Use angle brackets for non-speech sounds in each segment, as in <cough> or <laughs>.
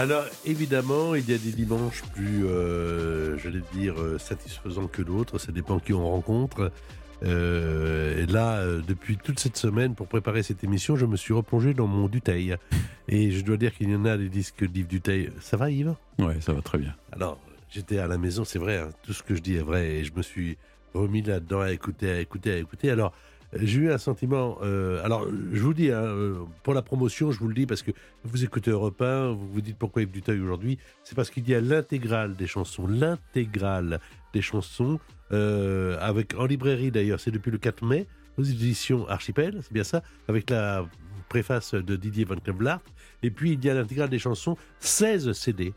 Alors, évidemment, il y a des dimanches plus, euh, j'allais dire, euh, satisfaisants que d'autres. Ça dépend qui on rencontre. Euh, et là, euh, depuis toute cette semaine, pour préparer cette émission, je me suis replongé dans mon Duteil. Et je dois dire qu'il y en a des disques d'Yves Duteil. Ça va, Yves? Ouais, ça va très bien. Alors, j'étais à la maison, c'est vrai, hein, tout ce que je dis est vrai. Et je me suis remis là-dedans à écouter, à écouter, à écouter. Alors, j'ai eu un sentiment. euh, alors, je vous dis, hein, euh, pour la promotion, je vous le dis parce que vous écoutez Europe 1, vous vous dites pourquoi Yves Duteuil aujourd'hui. C'est parce qu'il y a l'intégrale des chansons, l'intégrale des chansons, euh, avec en librairie d'ailleurs, c'est depuis le 4 mai, aux éditions Archipel, c'est bien ça, avec la préface de Didier Van Kevelaert. Et puis, il y a l'intégrale des chansons, 16 CD.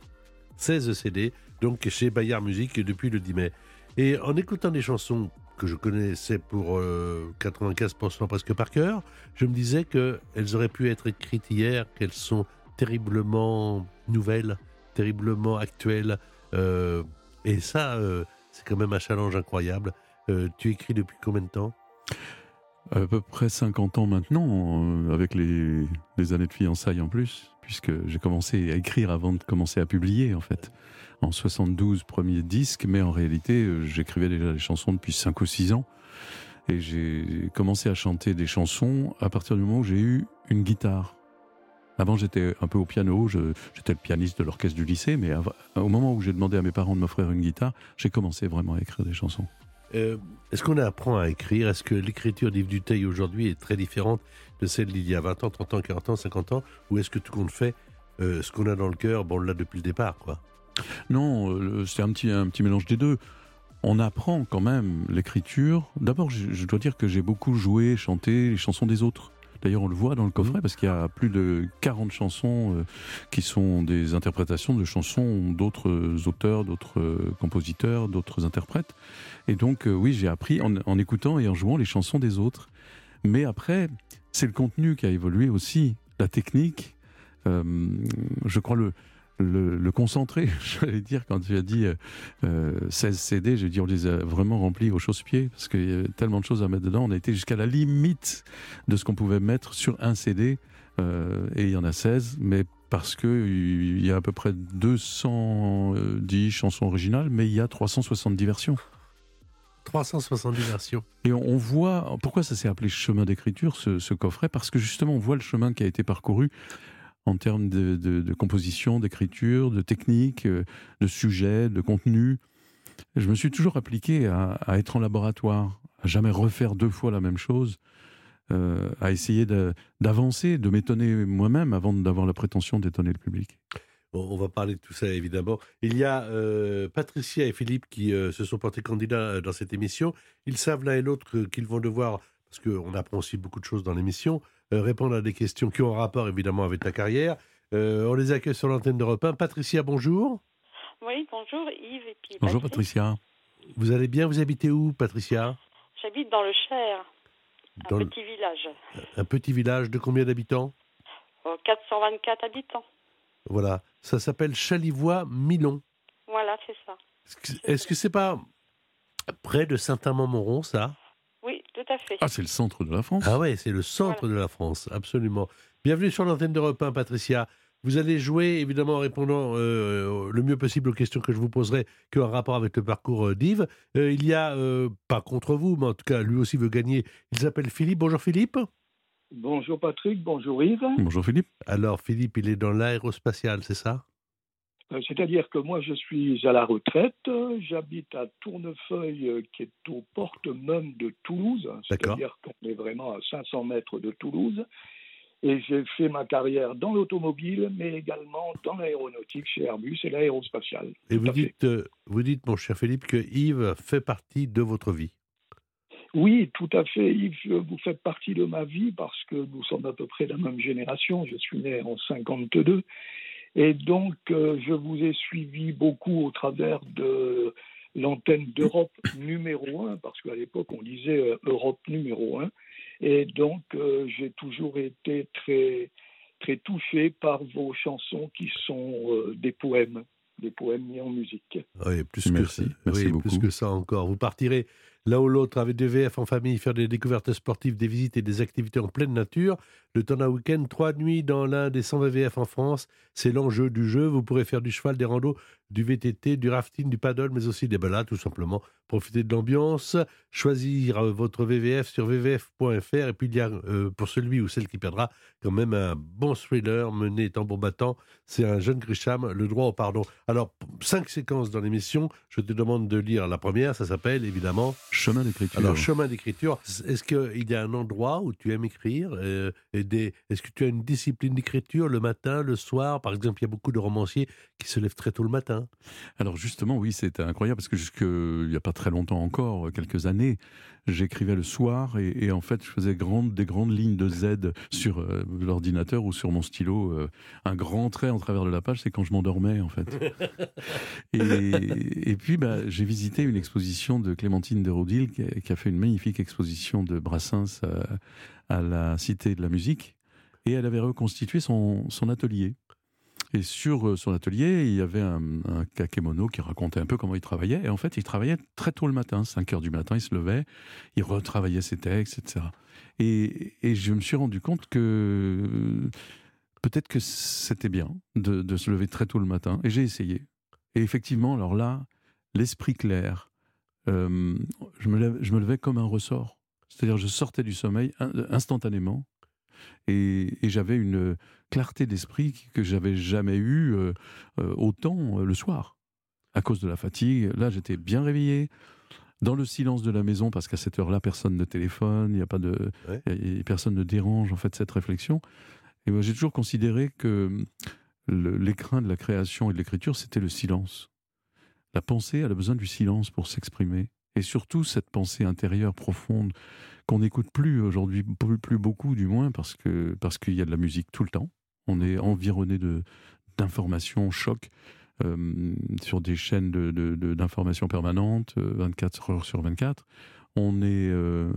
16 CD, donc chez Bayard Musique depuis le 10 mai. Et en écoutant des chansons que je connaissais pour euh, 95% presque par cœur, je me disais qu'elles auraient pu être écrites hier, qu'elles sont terriblement nouvelles, terriblement actuelles. Euh, et ça, euh, c'est quand même un challenge incroyable. Euh, tu écris depuis combien de temps? À peu près 50 ans maintenant, euh, avec les années de fiançailles en plus, puisque j'ai commencé à écrire avant de commencer à publier, en fait. En 72, premier disque, mais en réalité, euh, j'écrivais déjà des chansons depuis 5 ou 6 ans. Et j'ai commencé à chanter des chansons à partir du moment où j'ai eu une guitare. Avant, j'étais un peu au piano, j'étais le pianiste de l'orchestre du lycée, mais au moment où j'ai demandé à mes parents de m'offrir une guitare, j'ai commencé vraiment à écrire des chansons. Euh, Est-ce qu'on apprend à écrire? Est-ce que l'écriture d'Yves Duteil aujourd'hui est très différente de celle d'il y a 20 ans, 30 ans, 40 ans, 50 ans? Ou est-ce que tout compte fait, euh, ce qu'on a dans le cœur, bon, on l'a depuis le départ, quoi? Non, euh, c'est un petit, un petit mélange des deux. On apprend quand même l'écriture. D'abord, je, je dois dire que j'ai beaucoup joué, chanté les chansons des autres. D'ailleurs, on le voit dans le coffret parce qu'il y a plus de 40 chansons euh, qui sont des interprétations de chansons d'autres auteurs, d'autres euh, compositeurs, d'autres interprètes. Et donc, euh, oui, j'ai appris en, en écoutant et en jouant les chansons des autres. Mais après, c'est le contenu qui a évolué aussi, la technique. Euh, je crois le, le, le concentré, <laughs> j'allais dire, quand tu as dit euh, euh, 16 CD, j'ai dit on les a vraiment remplis au chausse-pied, parce qu'il y avait tellement de choses à mettre dedans. On a été jusqu'à la limite de ce qu'on pouvait mettre sur un CD, euh, et il y en a 16, mais parce qu'il y a à peu près 210 chansons originales, mais il y a 370 versions. 370 versions. Et on, on voit, pourquoi ça s'est appelé chemin d'écriture, ce, ce coffret? Parce que justement, on voit le chemin qui a été parcouru en termes de, composition, d'écriture, de technique, euh, de sujet, de contenu. Je me suis toujours appliqué à, être en laboratoire, à jamais refaire deux fois la même chose, euh, à essayer d'avancer, de m'étonner moi-même avant d'avoir la prétention d'étonner le public. On va parler de tout ça, évidemment. Il y a euh, Patricia et Philippe qui se sont portés candidats dans cette émission. Ils savent l'un et l'autre qu'ils vont devoir, parce qu'on apprend aussi beaucoup de choses dans l'émission, euh, répondre à des questions qui ont un rapport, évidemment, avec ta carrière. Euh, on les accueille sur l'antenne d'Europe 1. Patricia, bonjour. Oui, bonjour Yves et puis Bonjour. Patricia. Vous allez bien Vous habitez où, Patricia? J'habite dans le Cher, un Dans le- petit village, un petit village de combien d'habitants? Euh, 424 habitants. Voilà. Ça s'appelle Chalivois-Milon. Voilà, c'est ça. Est-ce que- Est-ce que c'est pas près de Saint-Amand-Montrond, ça? Tout à fait. Ah, c'est le centre de la France. Ah ouais, c'est le centre de la France, absolument. Bienvenue sur l'antenne d'Europe 1, Patricia. Vous allez jouer, évidemment, en répondant euh, le mieux possible aux questions que je vous poserai, qui ont un rapport avec le parcours euh, d'Yves. Euh, il y a, euh, pas contre vous, mais en tout cas, lui aussi veut gagner. Il s'appelle Philippe. Bonjour Philippe. Bonjour Patrick, bonjour Yves. Bonjour Philippe. Alors Philippe, il est dans l'aérospatial, c'est ça? C'est-à-dire que moi je suis à la retraite, euh, j'habite à Tournefeuille euh, qui est aux portes même de Toulouse, D'accord. c'est-à-dire qu'on est vraiment à 500 mètres de Toulouse. Et j'ai fait ma carrière dans l'automobile, mais également dans l'aéronautique chez Airbus et l'aérospatiale. Et vous dites, euh, vous dites, mon cher Philippe, que Yves fait partie de votre vie. Oui, tout à fait, Yves. Vous faites partie de ma vie parce que nous sommes à peu près de la même génération. Je suis né en 52. Et donc, euh, je vous ai suivi beaucoup au travers de l'antenne d'Europe numéro 1, parce qu'à l'époque, on disait euh, Europe numéro 1. Et donc, euh, j'ai toujours été très, très touché par vos chansons qui sont euh, des poèmes, des poèmes mis en musique. Oui, plus Merci, que ça. merci oui, beaucoup. plus que ça encore. Vous partirez l'un ou l'autre avec des VF en famille, faire des découvertes sportives, des visites et des activités en pleine nature. Le temps d'un week-end, trois nuits dans l'un des 100 VVF en France. C'est l'enjeu du jeu. Vous pourrez faire du cheval, des randos, du VTT, du rafting, du paddle, mais aussi des balades, tout simplement. Profiter de l'ambiance, choisir euh, votre VVF sur vvf.fr. Et puis, il y a, euh, pour celui ou celle qui perdra, quand même un bon thriller mené tambour battant. C'est un jeune Grisham, le droit au pardon. Alors, cinq séquences dans l'émission. Je te demande de lire la première. Ça s'appelle, évidemment, Chemin d'écriture. alors, chemin d'écriture, est-ce qu'il y a un endroit où tu aimes écrire euh, et des- Est-ce que tu as une discipline d'écriture le matin, le soir? Par exemple, il y a beaucoup de romanciers qui se lèvent très tôt le matin. Alors justement, oui, c'était incroyable parce que jusque il n'y a pas très longtemps encore, quelques années, j'écrivais le soir et, et en fait je faisais grande, des grandes lignes de Z sur euh, l'ordinateur ou sur mon stylo. euh, un grand trait en travers de la page, c'est quand je m'endormais en fait. <laughs> et, et puis bah, j'ai visité une exposition de Clémentine de Rodil qui, a- qui a fait une magnifique exposition de Brassens à, à la Cité de la Musique et elle avait reconstitué son, son atelier. Et sur euh, son atelier, il y avait un, un kakémono qui racontait un peu comment il travaillait. Et en fait, il travaillait très tôt le matin, 5 heures du matin, il se levait, il retravaillait ses textes, etc. Et, et je me suis rendu compte que euh, peut-être que c'était bien de, de se lever très tôt le matin. Et j'ai essayé. Et effectivement, alors là, l'esprit clair, euh, je, me je me levais comme un ressort. C'est-à-dire, je sortais du sommeil in- instantanément. Et, et j'avais une clarté d'esprit que j'avais jamais eu euh, euh, autant euh, le soir. À cause de la fatigue, là j'étais bien réveillé, dans le silence de la maison, parce qu'à cette heure-là, personne ne téléphone, il n'y a pas de. Ouais. y a- personne ne dérange en fait cette réflexion. Et moi j'ai toujours considéré que l'écrin de la création et de l'écriture, c'était le silence. La pensée, elle a besoin du silence pour s'exprimer. Et surtout cette pensée intérieure profonde qu'on n'écoute plus aujourd'hui, plus, plus beaucoup du moins, parce que parce qu'il y a de la musique tout le temps. On est environné de d'informations choc euh, sur des chaînes de, de- de- d'informations permanentes, euh, 24 heures sur 24. On est euh,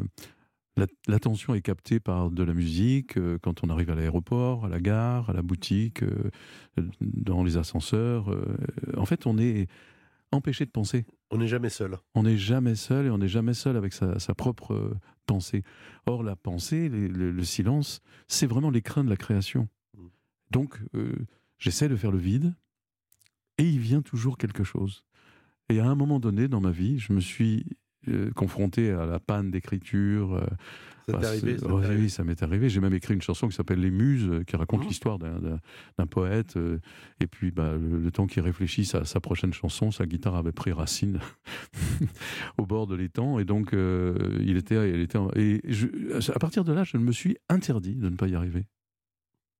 la- L'attention est captée par de la musique euh, quand on arrive à l'aéroport, à la gare, à la boutique, euh, dans les ascenseurs. euh, en fait, on est empêché de penser. On n'est jamais seul. On n'est jamais seul et on n'est jamais seul avec sa, sa propre euh, pensée. Or, la pensée, les- le, le silence, c'est vraiment l'écrin de la création. Donc, euh, j'essaie de faire le vide et il vient toujours quelque chose. Et à un moment donné dans ma vie, je me suis euh, confronté à la panne d'écriture. euh, Ça t'est arrivé, Oui, ça m'est arrivé. J'ai même écrit une chanson qui s'appelle Les Muses, qui raconte Mhm. l'histoire d'un- poète. euh, et puis, bah, le, le temps qu'il réfléchisse à sa prochaine chanson, sa guitare avait pris racine <laughs> au bord de l'étang. Et donc, il était. Il était en- et je- à partir de là, je me suis interdit de ne pas y arriver.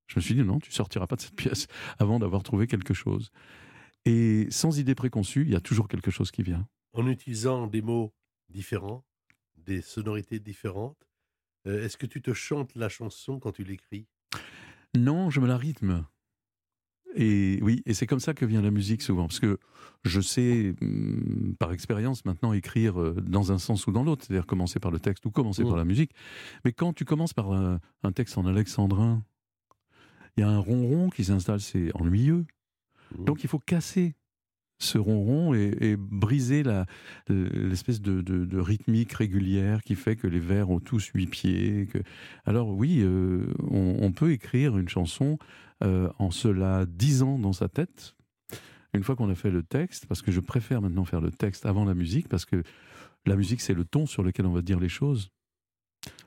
Je me suis dit, non, tu sortiras pas de cette pièce avant d'avoir trouvé quelque chose. Et sans idée préconçue, il y a toujours quelque chose qui vient. En utilisant des mots différents, des sonorités différentes, euh, est-ce que tu te chantes la chanson quand tu l'écris? Non, je me la rythme. Et oui, et c'est comme ça que vient la musique souvent, parce que je sais hum, par expérience maintenant écrire euh, dans un sens ou dans l'autre, c'est-à-dire commencer par le texte ou commencer Mm. par la musique. Mais quand tu commences par un, un texte en alexandrin, il y a un ronron qui s'installe, c'est ennuyeux. Mm. Donc il faut casser ce ronron et, et briser l'espèce de, de- de rythmique régulière qui fait que les vers ont tous huit pieds. Que... Alors oui, euh, on, on peut écrire une chanson euh, en se la disant dans sa tête. Une fois qu'on a fait le texte, parce que je préfère maintenant faire le texte avant la musique, parce que la musique c'est le ton sur lequel on va dire les choses.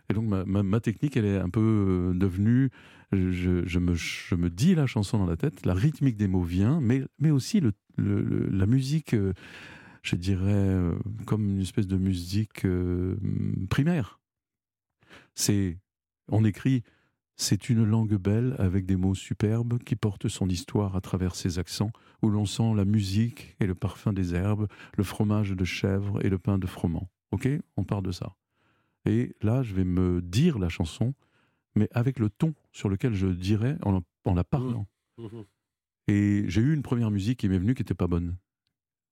Et donc ma, technique, elle est un peu euh, devenue, je, me, dis la chanson dans la tête, la rythmique des mots vient, mais, mais aussi la musique, euh, je dirais, euh, comme une espèce de musique primaire. C'est, on écrit C'est une langue belle avec des mots superbes qui portent son histoire à travers ses accents, où l'on sent la musique et le parfum des herbes, le fromage de chèvre et le pain de froment. Ok? On part de ça. Et là, je vais me dire la chanson, mais avec le ton sur lequel je dirais en, en la parlant. Mhm. Et j'ai eu une première musique qui m'est venue qui n'était pas bonne.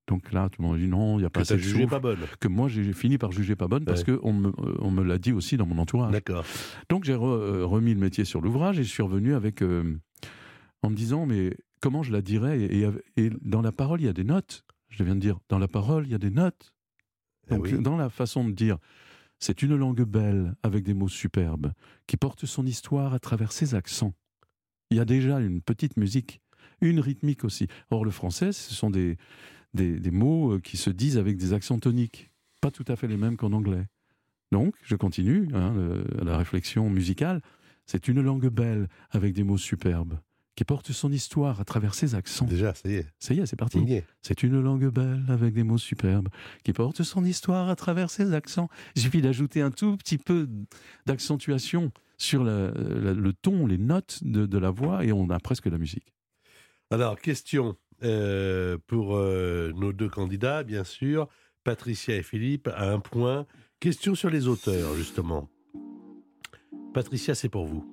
Donc là, tout le monde dit non, il n'y a pas assez de jugé pas bonne. Que moi, j'ai fini par juger pas bonne parce Ouais. qu'on me, euh, on me l'a dit aussi dans mon entourage. D'accord. Donc j'ai re- euh, remis le métier sur l'ouvrage et je suis revenu avec euh, en me disant mais comment je la dirais et, et- et dans la parole il y a des notes. Je viens de dire dans la parole il y a des notes. Eh Donc oui. dans la façon de dire c'est une langue belle avec des mots superbes qui porte son histoire à travers ses accents. Il y a déjà une petite musique, une rythmique aussi. Or le français ce sont des des, mots euh, qui se disent avec des accents toniques, pas tout à fait les mêmes qu'en anglais. Donc, je continue hein, la réflexion musicale. C'est une langue belle avec des mots superbes qui porte son histoire à travers ses accents. Déjà, ça y est. Ça y est, c'est parti. C'est une langue belle avec des mots superbes qui porte son histoire à travers ses accents. Il suffit d'ajouter un tout petit peu d'accentuation sur la- la- le ton, les notes de, de la voix et on a presque la musique. Alors, question euh, pour euh, nos deux candidats, bien sûr, Patricia et Philippe, à un point. Question sur les auteurs, justement. Patricia, c'est pour vous.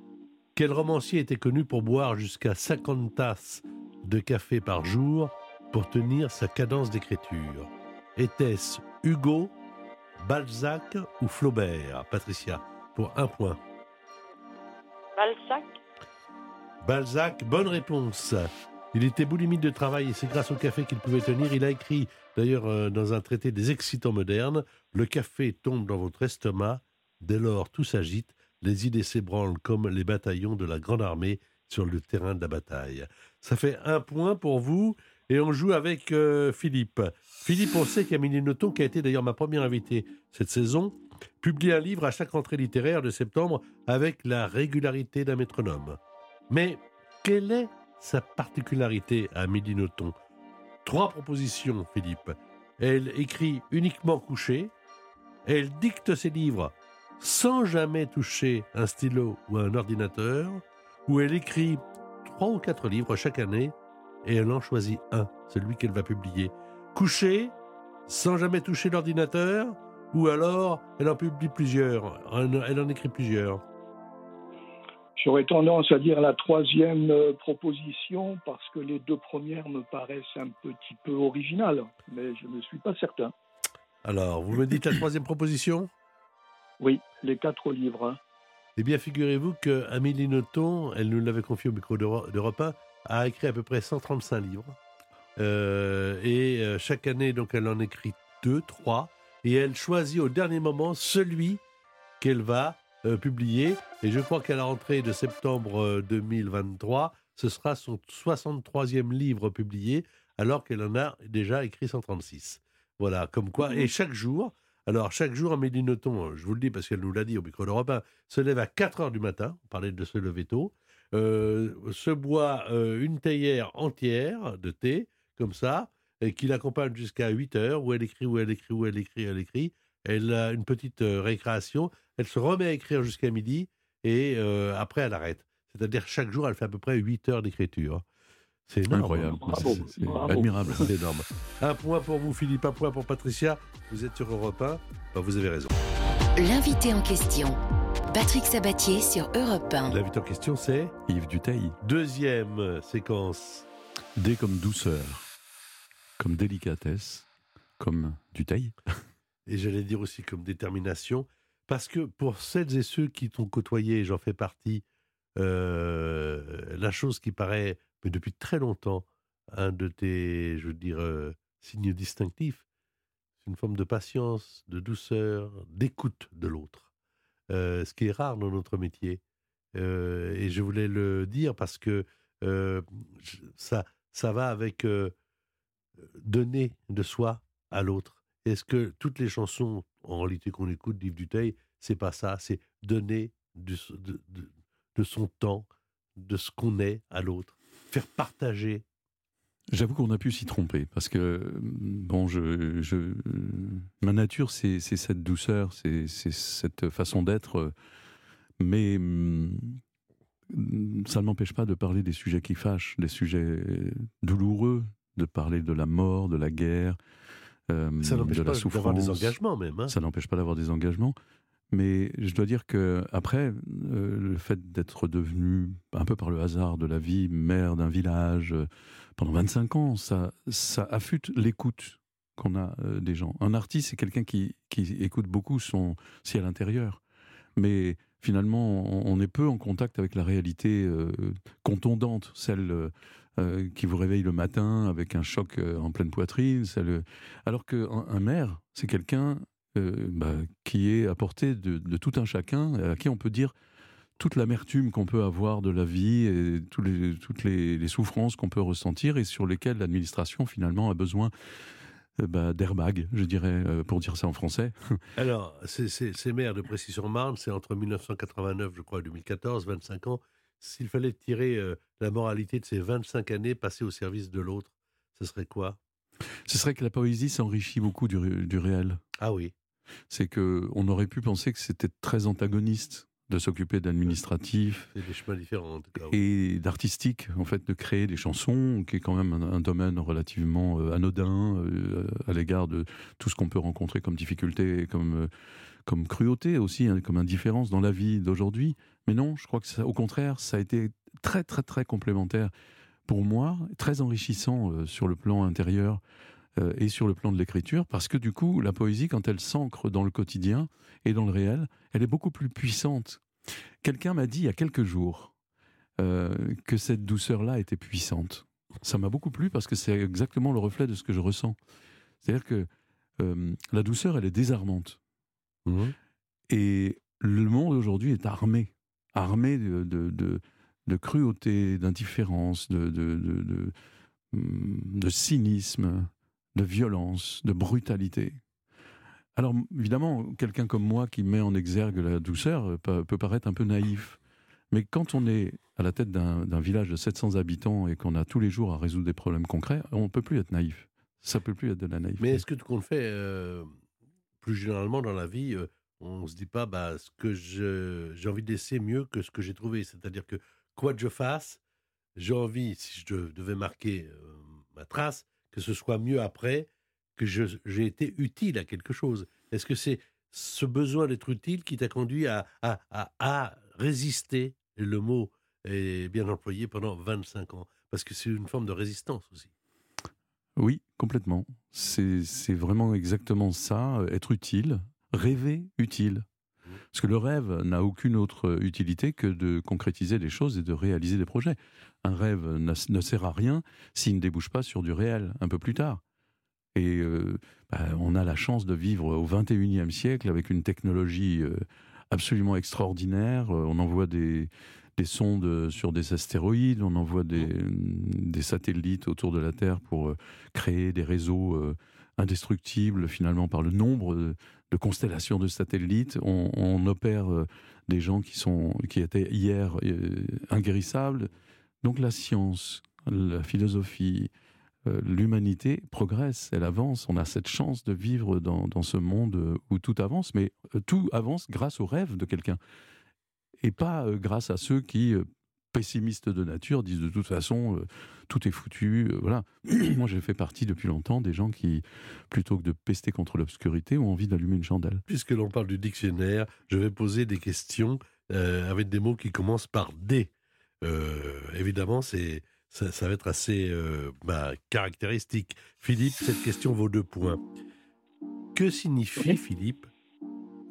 Quel romancier était connu pour boire jusqu'à 50 tasses de café par jour pour tenir sa cadence d'écriture? Était-ce Hugo, Balzac ou Flaubert? Patricia, pour un point. Balzac Balzac, bonne réponse. Il était boulimite de travail et c'est grâce au café qu'il pouvait tenir. Il a écrit, d'ailleurs, euh, dans un traité des excitants modernes, Le café tombe dans votre estomac, dès lors tout s'agite, les idées s'ébranlent comme les bataillons de la grande armée sur le terrain de la bataille. Ça fait un point pour vous et on joue avec euh, Philippe. Philippe, on sait qu'Amélie Nothomb, qui a été d'ailleurs ma première invitée cette saison, publie un livre à chaque rentrée littéraire de septembre avec la régularité d'un métronome. Mais quelle est sa particularité à Amélie Nothomb? Trois propositions, Philippe. Elle écrit uniquement couchée. Elle dicte ses livres sans jamais toucher un stylo ou un ordinateur. Ou elle écrit trois ou quatre livres chaque année et elle en choisit un, celui qu'elle va publier. Couchée, sans jamais toucher l'ordinateur, ou alors elle en publie plusieurs, elle en écrit plusieurs. J'aurais tendance à dire la troisième euh, proposition parce que les deux premières me paraissent un petit peu originales, mais je ne suis pas certain. Alors, vous me dites la troisième proposition? Oui, les quatre livres. Eh bien, figurez-vous que Amélie Nothomb, elle nous l'avait confié au micro d'Euro- d'Europe 1, a écrit à peu près 135 livres. Euh, et euh, chaque année, donc, elle en écrit deux, trois. Et elle choisit au dernier moment celui qu'elle va euh, publier. Et je crois qu'à la rentrée de septembre euh, 2023, ce sera son 63e livre publié, alors qu'elle en a déjà écrit 136. Voilà, comme quoi. Et chaque jour, alors chaque jour, Amélie Nothomb, je vous le dis parce qu'elle nous l'a dit au micro d'Europe 1, se lève à 4 heures du matin, on parlait de se lever tôt, euh, se boit euh, une théière entière de thé, comme ça, et qui l'accompagne jusqu'à 8 heures, où elle écrit, où elle écrit, où elle écrit, elle écrit. Elle a une petite euh, récréation, elle se remet à écrire jusqu'à midi, et euh, après elle arrête. C'est-à-dire chaque jour, elle fait à peu près 8 heures d'écriture. C'est. Incroyable. Bravo, C'est- bravo. admirable. C'est <laughs> énorme. Un point pour vous, Philippe, un point pour Patricia. Vous êtes sur Europe 1. Bah, vous avez raison. L'invité en question. Patrick Sabatier sur Europe 1. L'invité en question, c'est Yves Duteil. deuxième séquence. D comme douceur, comme délicatesse, comme Duteil. <laughs> et j'allais dire aussi comme détermination, parce que pour celles et ceux qui t'ont côtoyé, et j'en fais partie, euh, la chose qui paraît, mais depuis très longtemps, un de tes, je veux dire, euh, signes distinctifs, c'est une forme de patience, de douceur, d'écoute de l'autre, Euh, ce qui est rare dans notre métier. Euh, et je voulais le dire parce que ça, ça va avec donner de soi à l'autre. Est-ce que toutes les chansons, en réalité, qu'on écoute d'Yves Duteil, c'est pas ça, c'est donner du- de son temps, de ce qu'on est à l'autre, faire partager. J'avoue qu'on a pu s'y tromper parce que bon, je, je- ma nature c'est cette douceur, c'est cette façon d'être, mais hum, ça ne m'empêche pas de parler des sujets qui fâchent, des sujets douloureux, de parler de la mort, de la guerre, euh, ça n'empêche pas d'avoir des engagements même. Hein. Ça n'empêche pas d'avoir des engagements. Mais je dois dire que après, euh, le fait d'être devenu, un peu par le hasard de la vie, maire d'un village euh, pendant 25 ans, ça, ça affûte l'écoute qu'on a des gens. Un artiste, c'est quelqu'un qui, écoute beaucoup son ciel intérieur. Mais finalement, on, est peu en contact avec la réalité contondante, celle euh, qui vous réveille le matin avec un choc euh, en pleine poitrine. Alors qu'un un maire, c'est quelqu'un euh, bah, qui est à portée de, tout un chacun, à qui on peut dire toute l'amertume qu'on peut avoir de la vie et les, toutes les, souffrances qu'on peut ressentir et sur lesquelles l'administration finalement a besoin bah, d'airbag, je dirais, pour dire ça en français. <laughs> Alors, ces maires de Précis-sur-Marne, c'est entre 1989, je crois, et 2014, 25 ans s'il fallait tirer euh, la moralité de ces 25 années passées au service de l'autre, ce serait quoi? Ce serait que la poésie s'enrichit beaucoup du, réel. Ah oui. C'est que on aurait pu penser que c'était très antagoniste de s'occuper d'administratif. C'est des chemins différents. En tout cas, Et d'artistique, en fait, de créer des chansons, qui est quand même un, domaine relativement euh, anodin euh, à l'égard de tout ce qu'on peut rencontrer comme difficulté, comme, comme cruauté aussi, hein, comme indifférence dans la vie d'aujourd'hui. Mais non, je crois que ça, au contraire, ça a été très très très complémentaire pour moi, très enrichissant euh, sur le plan intérieur euh, et sur le plan de l'écriture, parce que du coup, la poésie, quand elle s'ancre dans le quotidien et dans le réel, elle est beaucoup plus puissante. Quelqu'un m'a dit il y a quelques jours euh, que cette douceur-là était puissante. Ça m'a beaucoup plu parce que c'est exactement le reflet de ce que je ressens. C'est-à-dire que la douceur, elle est désarmante. Mmh. Et le monde aujourd'hui est armé armé de, de, de, cruauté, d'indifférence, de, de, de, cynisme, de violence, de brutalité. Alors évidemment, quelqu'un comme moi qui met en exergue la douceur peut, paraître un peu naïf. Mais quand on est à la tête d'un village de 700 habitants et qu'on a tous les jours à résoudre des problèmes concrets, on ne peut plus être naïf. Ça peut plus être de la naïveté. Mais est-ce que tu comptes faire euh, plus généralement dans la vie, euh, on se dit pas bah, ce que j'ai envie de laisser mieux que ce que j'ai trouvé? C'est-à-dire que quoi que je fasse, j'ai envie, si je devais marquer euh, ma trace, que ce soit mieux après, que j'ai été utile à quelque chose. Est-ce que c'est ce besoin d'être utile qui t'a conduit à, résister, le mot est bien employé, pendant 25 ans? Parce que c'est une forme de résistance aussi. Oui, complètement. C'est vraiment exactement ça, être utile, rêver utile. Parce que le rêve n'a aucune autre utilité que de concrétiser des choses et de réaliser des projets. Un rêve ne sert à rien s'il ne débouche pas sur du réel un peu plus tard. Et euh, bah, on a la chance de vivre au 21e siècle avec une technologie euh, absolument extraordinaire. Euh, on envoie des, des sondes sur des astéroïdes, on envoie des, des, satellites autour de la Terre pour créer des réseaux indestructibles finalement par le nombre de constellations de satellites. On, opère euh, des gens qui, sont, qui étaient hier euh, inguérissables. Donc la science, la philosophie, euh, l'humanité progresse, elle avance. On a cette chance de vivre dans, dans, ce monde où tout avance, mais tout avance grâce au rêve de quelqu'un. Et pas grâce à ceux qui pessimistes de nature disent de toute façon euh, tout est foutu. Euh, voilà. <clears throat> Moi, j'ai fait partie depuis longtemps des gens qui, plutôt que de pester contre l'obscurité, ont envie d'allumer une chandelle. Puisque l'on parle du dictionnaire, je vais poser des questions euh, avec des mots qui commencent par D. évidemment, c'est ça, va être assez bah, caractéristique. Philippe, cette question vaut deux points. Que signifie, Philippe,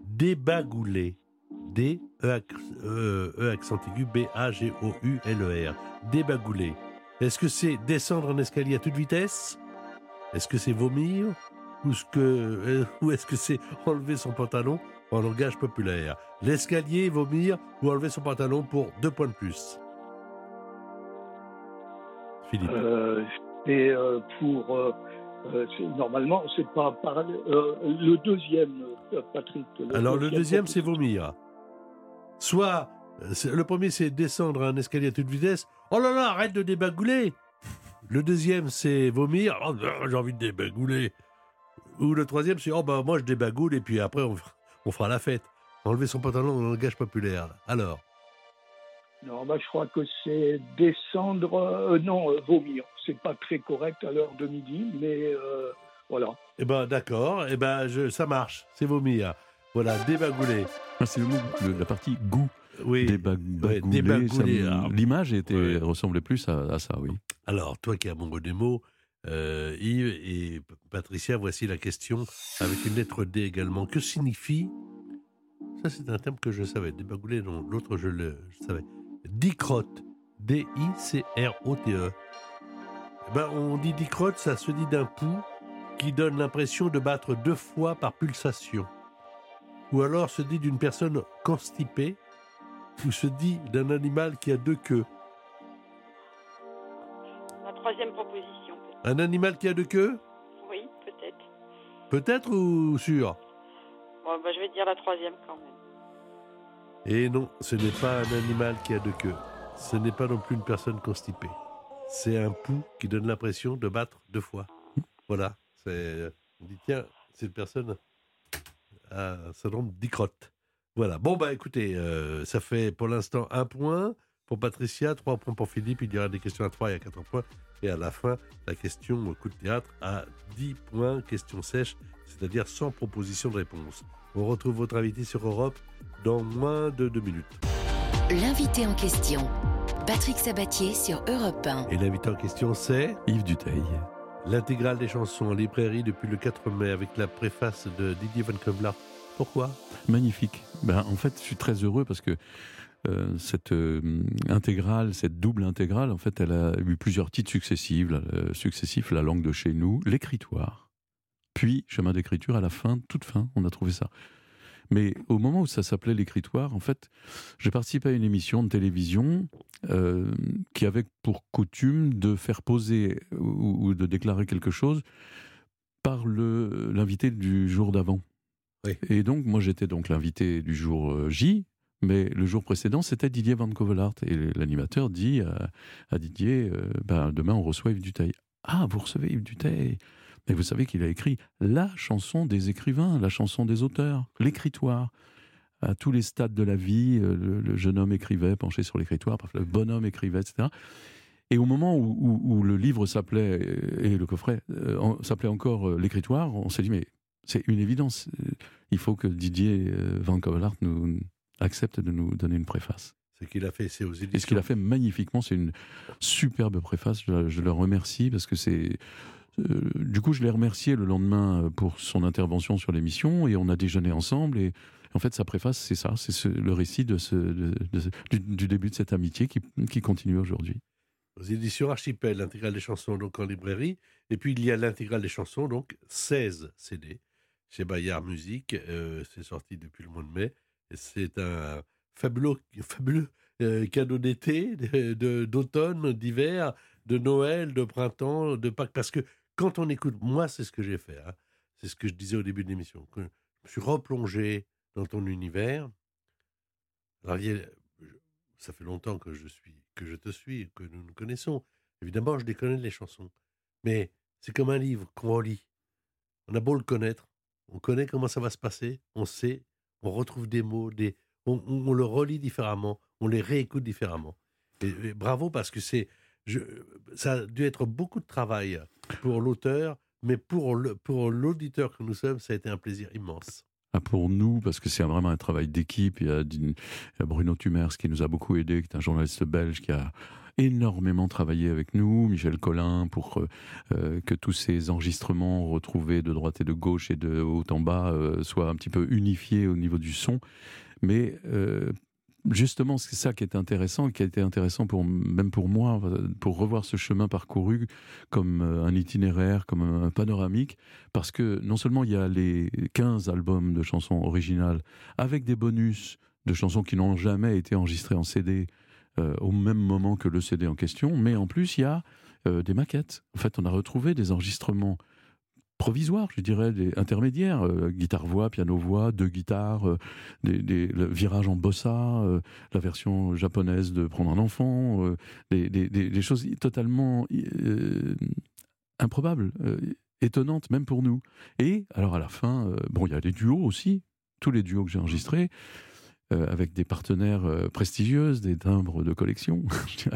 débagouler D, E, e, e accent aigu, B, A, G, O, U, L, E, R. Débagouler. Est-ce que c'est descendre un escalier à toute vitesse? Est-ce que c'est vomir? Ou est-ce que, euh, ou est-ce que c'est enlever son pantalon en langage populaire? L'escalier, vomir ou enlever son pantalon pour deux points de plus? Philippe. Euh, et euh, pour. Euh, normalement, c'est pas parallèle. le deuxième, Patrick. Alors, le deuxième, c'est vomir. Soit le premier, c'est descendre un escalier à toute vitesse. Oh là là, arrête de débagouler. Le deuxième, c'est vomir. Oh, j'ai envie de débagouler. Ou le troisième, c'est oh bah moi je débagoule et puis après on, fera la fête. Enlever son pantalon dans le langage populaire. Alors? Non, bah, je crois que c'est descendre, euh, non, euh, vomir. C'est pas très correct à l'heure de midi, mais euh, voilà. Eh ben d'accord, eh ben je, ça marche, c'est vomir. Voilà, débagouler. Ah, c'est le mot, le- la partie goût. Oui. Ouais, me- alors. L'image était, Ouais. ressemblait plus à, à ça, oui. Alors, toi qui es amoureux des mots, euh, Yves et Patricia, voici la question avec une lettre D également. Que signifie Ça, c'est un terme que je savais. Débagouler, non. L'autre, je le je savais. Dicrotte. D-I-C-R-O-T-E. Eh Ben, on dit dicrotte, ça se dit d'un pouls qui donne l'impression de battre deux fois par pulsation. Ou alors se dit d'une personne constipée, ou se dit d'un animal qui a deux queues. La troisième proposition. Un animal qui a deux queues? Oui, peut-être. Peut-être ou sûr? Bon, bah, je vais dire la troisième quand même. Et non, ce n'est pas un animal qui a deux queues. Ce n'est pas non plus une personne constipée. C'est un pouls qui donne l'impression de battre deux fois. Voilà. On dit, tiens, cette personne un syndrome d'icrotte. Voilà. Bon, bah écoutez, euh, ça fait pour l'instant un point pour Patricia, trois points pour Philippe. Il y aura des questions à trois et à quatre points. Et à la fin, la question au coup de théâtre à 10 points, question sèche, c'est-à-dire sans proposition de réponse. On retrouve votre invité sur Europe dans moins de deux minutes. L'invité en question, Patrick Sabatier sur Europe 1. Et l'invité en question, c'est Yves Duteil. L'intégrale des chansons en librairie depuis le 4 mai avec la préface de Didier Van Kevlar. Pourquoi? Magnifique. Ben, en fait, je suis très heureux parce que euh, cette euh, intégrale, cette double intégrale, en fait, elle a eu plusieurs titres successifs. euh, successifs, la langue de chez nous, l'écritoire. Puis, chemin d'écriture, à la fin, toute fin, on a trouvé ça. Mais au moment où ça s'appelait l'écritoire, en fait, j'ai participé à une émission de télévision euh, qui avait pour coutume de faire poser ou, ou de déclarer quelque chose par l'invité du jour d'avant. Oui. Et donc, moi, j'étais donc l'invité du jour euh, J, mais le jour précédent, c'était Didier Van Covelart. Et l'animateur dit à, à Didier, euh, ben, demain, on reçoit Yves Duteil. Ah, vous recevez Yves Duteil Mais vous savez qu'il a écrit la chanson des écrivains, la chanson des auteurs, l'écritoire. À tous les stades de la vie, euh, le, le jeune homme écrivait, penché sur l'écritoire, le bonhomme écrivait, etc. Et au moment où, où- où le livre s'appelait, euh, et le coffret euh, s'appelait encore euh, l'écritoire, on s'est dit, mais c'est une évidence. Il faut que Didier Van Covelart nous accepte de nous donner une préface. Ce qu'il a fait, c'est aux éditions. Et ce qu'il a fait magnifiquement, c'est une superbe préface. Je, je le remercie parce que c'est. Euh, du coup, je l'ai remercié le lendemain euh, pour son intervention sur l'émission et on a déjeuné ensemble. Et en fait, sa préface, c'est ça, c'est ce- le récit de ce, de- de du, du début de cette amitié qui, qui continue aujourd'hui. Aux éditions Archipel, l'intégrale des chansons donc en librairie. Et puis il y a l'intégrale des chansons, donc 16 CD chez Bayard Musique. Euh, c'est sorti depuis le mois de mai. Et c'est un fabuleux, fabuleux euh, cadeau d'été, d'automne, d'hiver, de Noël, de printemps, de Pâques. Parce que quand on écoute, moi, c'est ce que j'ai fait. hein. C'est ce que je disais au début de l'émission. Je me suis replongé dans ton univers. Alors, ça fait longtemps que je suis, que je te suis, que nous nous connaissons. Évidemment, je les connais les chansons, mais c'est comme un livre qu'on relit. On a beau le connaître, on connaît comment ça va se passer, on sait, on retrouve des mots, des, on, le relit différemment, on les réécoute différemment. Et bravo parce que c'est, je, ça a dû être beaucoup de travail pour l'auteur, mais pour l'auditeur que nous sommes, ça a été un plaisir immense. Ah, pour nous, parce que c'est vraiment un travail d'équipe. Il y a Bruno Tumers qui nous a beaucoup aidé, qui est un journaliste belge qui a énormément travaillé avec nous, Michel Collin, pour euh, euh, que tous ces enregistrements retrouvés de droite et de gauche et de haut en bas euh, soient un petit peu unifiés au niveau du son. Mais euh, justement, c'est ça qui est intéressant, qui a été intéressant pour, même pour moi, pour revoir ce chemin parcouru comme euh, un itinéraire, comme un panoramique, parce que non seulement il y a les 15 albums de chansons originales avec des bonus de chansons qui n'ont jamais été enregistrées en CD euh, au même moment que le CD en question, mais en plus il y a euh, des maquettes. En fait, on a retrouvé des enregistrements provisoires, je dirais, des intermédiaires, euh, guitare-voix, piano-voix, deux guitares, euh, des, des- le virage en bossa, euh, la version japonaise de Prendre un enfant, euh, des, choses totalement improbables, étonnantes même pour nous. Et alors à la fin, bon, il y a des duos aussi, tous les duos que j'ai enregistrés. Euh, avec des partenaires euh, prestigieuses, des timbres de collection.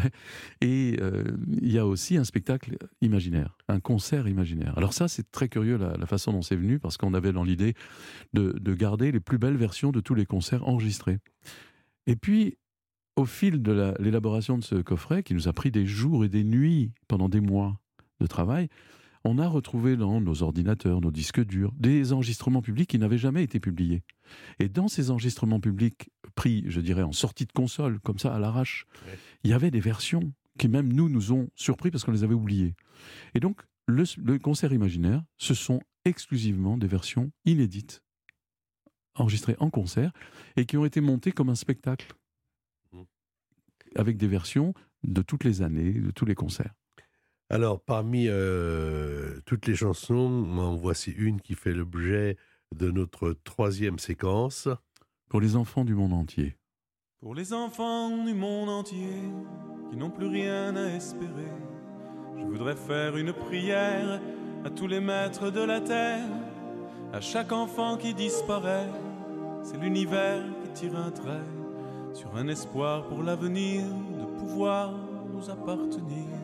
<laughs> Et euh, il y a aussi un spectacle imaginaire, un concert imaginaire. Alors ça, c'est très curieux la, façon dont c'est venu, parce qu'on avait dans l'idée de, de garder les plus belles versions de tous les concerts enregistrés. Et puis, au fil de la- l'élaboration de ce coffret, qui nous a pris des jours et des nuits pendant des mois de travail, on a retrouvé dans nos ordinateurs, nos disques durs, des enregistrements publics qui n'avaient jamais été publiés. Et dans ces enregistrements publics pris, je dirais, en sortie de console, comme ça, à l'arrache, Ouais. il y avait des versions qui même nous, nous ont surpris parce qu'on les avait oubliées. Et donc, le, le concert imaginaire, ce sont exclusivement des versions inédites, enregistrées en concert, et qui ont été montées comme un spectacle, Mhm. avec des versions de toutes les années, de tous les concerts. Alors, parmi euh, toutes les chansons, en voici une qui fait l'objet de notre troisième séquence. Pour les enfants du monde entier. Pour les enfants du monde entier qui n'ont plus rien à espérer, je voudrais faire une prière à tous les maîtres de la terre, à chaque enfant qui disparaît. C'est l'univers qui tire un trait sur un espoir pour l'avenir de pouvoir nous appartenir.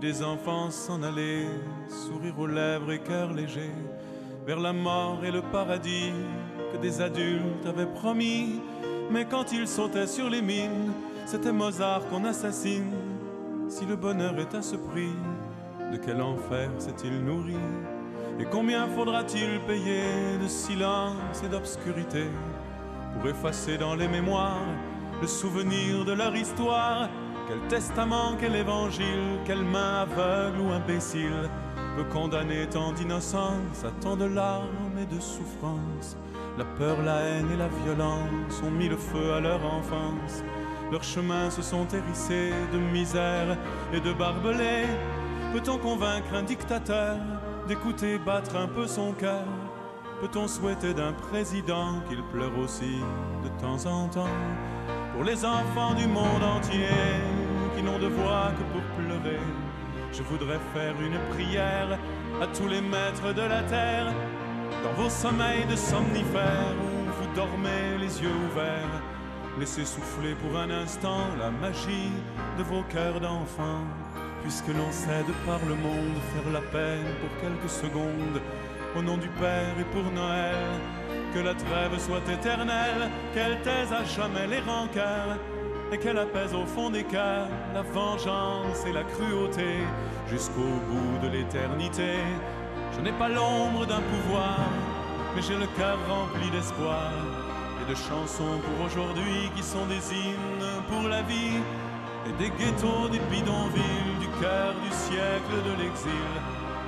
Des enfants s'en aller, sourire aux lèvres et cœur léger, vers la mort et le paradis que des adultes avaient promis. Mais quand ils sautaient sur les mines, c'était Mozart qu'on assassine. Si le bonheur est à ce prix, de quel enfer s'est-il nourri? Et combien faudra-t-il payer de silence et d'obscurité pour effacer dans les mémoires le souvenir de leur histoire? Quel testament, quel évangile, quelle main aveugle ou imbécile peut condamner tant d'innocence à tant de larmes et de souffrances? La peur, la haine et la violence ont mis le feu à leur enfance. Leurs chemins se sont hérissés de misère et de barbelés. Peut-on convaincre un dictateur d'écouter battre un peu son cœur? Peut-on souhaiter d'un président qu'il pleure aussi de temps en temps? Pour les enfants du monde entier qui n'ont de voix que pour pleurer, je voudrais faire une prière à tous les maîtres de la terre dans vos sommeils de somnifères où vous dormez les yeux ouverts, laissez souffler pour un instant la magie de vos cœurs d'enfants. Puisque l'on sait de par le monde faire la peine pour quelques secondes, au nom du Père et pour Noël, que la trêve soit éternelle, qu'elle taise à jamais les rancœurs, et qu'elle apaise au fond des cœurs la vengeance et la cruauté, jusqu'au bout de l'éternité. Je n'ai pas l'ombre d'un pouvoir, mais j'ai le cœur rempli d'espoir et de chansons pour aujourd'hui qui sont des hymnes pour la vie et des ghettos, des bidonvilles, du cœur du siècle de l'exil.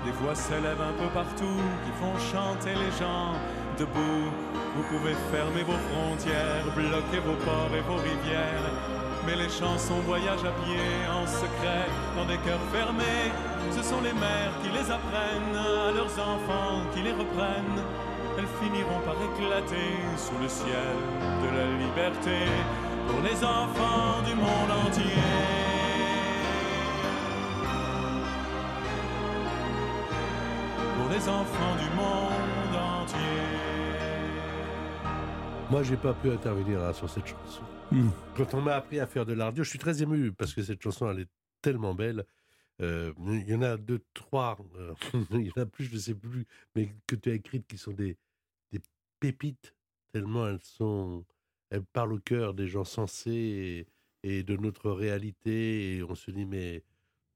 Des voix s'élèvent un peu partout qui font chanter les gens debout. Vous pouvez fermer vos frontières, bloquer vos ports et vos rivières. Mais les chansons voyagent à pied, en secret, dans des cœurs fermés. Ce sont les mères qui les apprennent à leurs enfants qui les reprennent. Elles finiront par éclater sous le ciel de la liberté pour les enfants du monde entier. Pour les enfants du monde entier. Moi, j'ai pas pu intervenir hein, sur cette chanson. Hmm. Quand on m'a appris à faire de la radio, je suis très ému parce que cette chanson, elle est tellement belle. Euh, Il y en a deux, trois, euh, <laughs> il y en a plus, je ne sais plus, mais que tu as écrites qui sont des, des pépites, tellement elles sont. Elles parlent au cœur des gens sensés et, et de notre réalité. Et on se dit, mais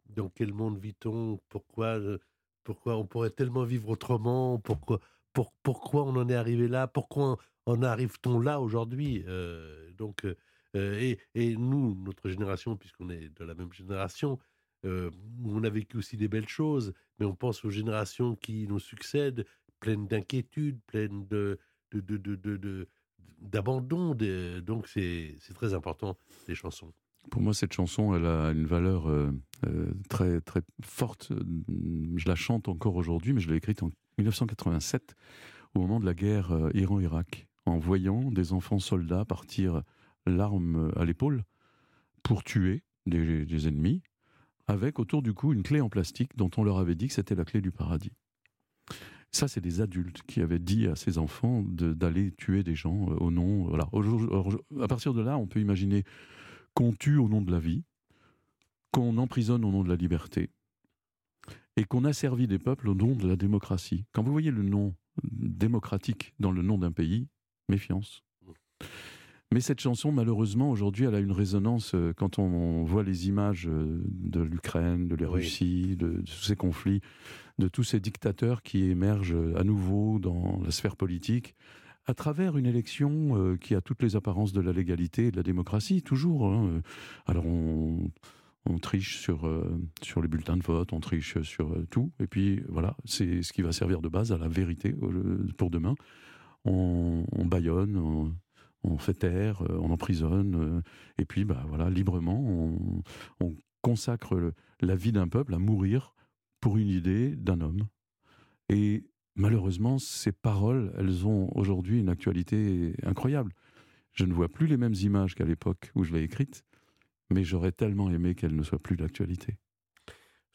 dans quel monde vit-on? Pourquoi, euh, pourquoi on pourrait tellement vivre autrement? Pourquoi, pour, pourquoi on en est arrivé là? Pourquoi en arrive-t-on là aujourd'hui Euh, Donc, euh, et, et nous, notre génération, puisqu'on est de la même génération, euh, on a vécu aussi des belles choses, mais on pense aux générations qui nous succèdent, pleines d'inquiétudes, pleines de, d'abandon. donc, c'est c'est très important, les chansons. Pour moi, cette chanson, elle a une valeur euh, euh, très, très forte. Je la chante encore aujourd'hui, mais je l'ai écrite en 1987, au moment de la guerre euh, Iran-Irak, en voyant des enfants soldats partir l'arme à l'épaule pour tuer des, ennemis, avec autour du cou une clé en plastique dont on leur avait dit que c'était la clé du paradis. Ça, c'est des adultes qui avaient dit à ces enfants d'aller tuer des gens euh, au nom. À partir de là, on peut imaginer qu'on tue au nom de la vie, qu'on emprisonne au nom de la liberté, et qu'on a servi des peuples au nom de la démocratie. Quand vous voyez le nom démocratique dans le nom d'un pays, méfiance. Mais cette chanson, malheureusement, aujourd'hui, elle a une résonance euh, quand on voit les images euh, de l'Ukraine, de la Russie, de, tous ces conflits, de tous ces dictateurs qui émergent euh, à nouveau dans la sphère politique, à travers une élection qui a toutes les apparences de la légalité et de la démocratie, toujours. Hein. Alors on, triche sur, sur les bulletins de vote, on triche sur tout, et puis voilà, c'est ce qui va servir de base à la vérité pour demain. On, on baillonne, on, fait taire, euh, on emprisonne, euh, et puis bah, voilà, librement, on, consacre la vie d'un peuple à mourir pour une idée d'un homme. Et malheureusement, ces paroles, elles ont aujourd'hui une actualité incroyable. Je ne vois plus les mêmes images qu'à l'époque où je l'ai écrite, mais j'aurais tellement aimé qu'elles ne soient plus d'actualité.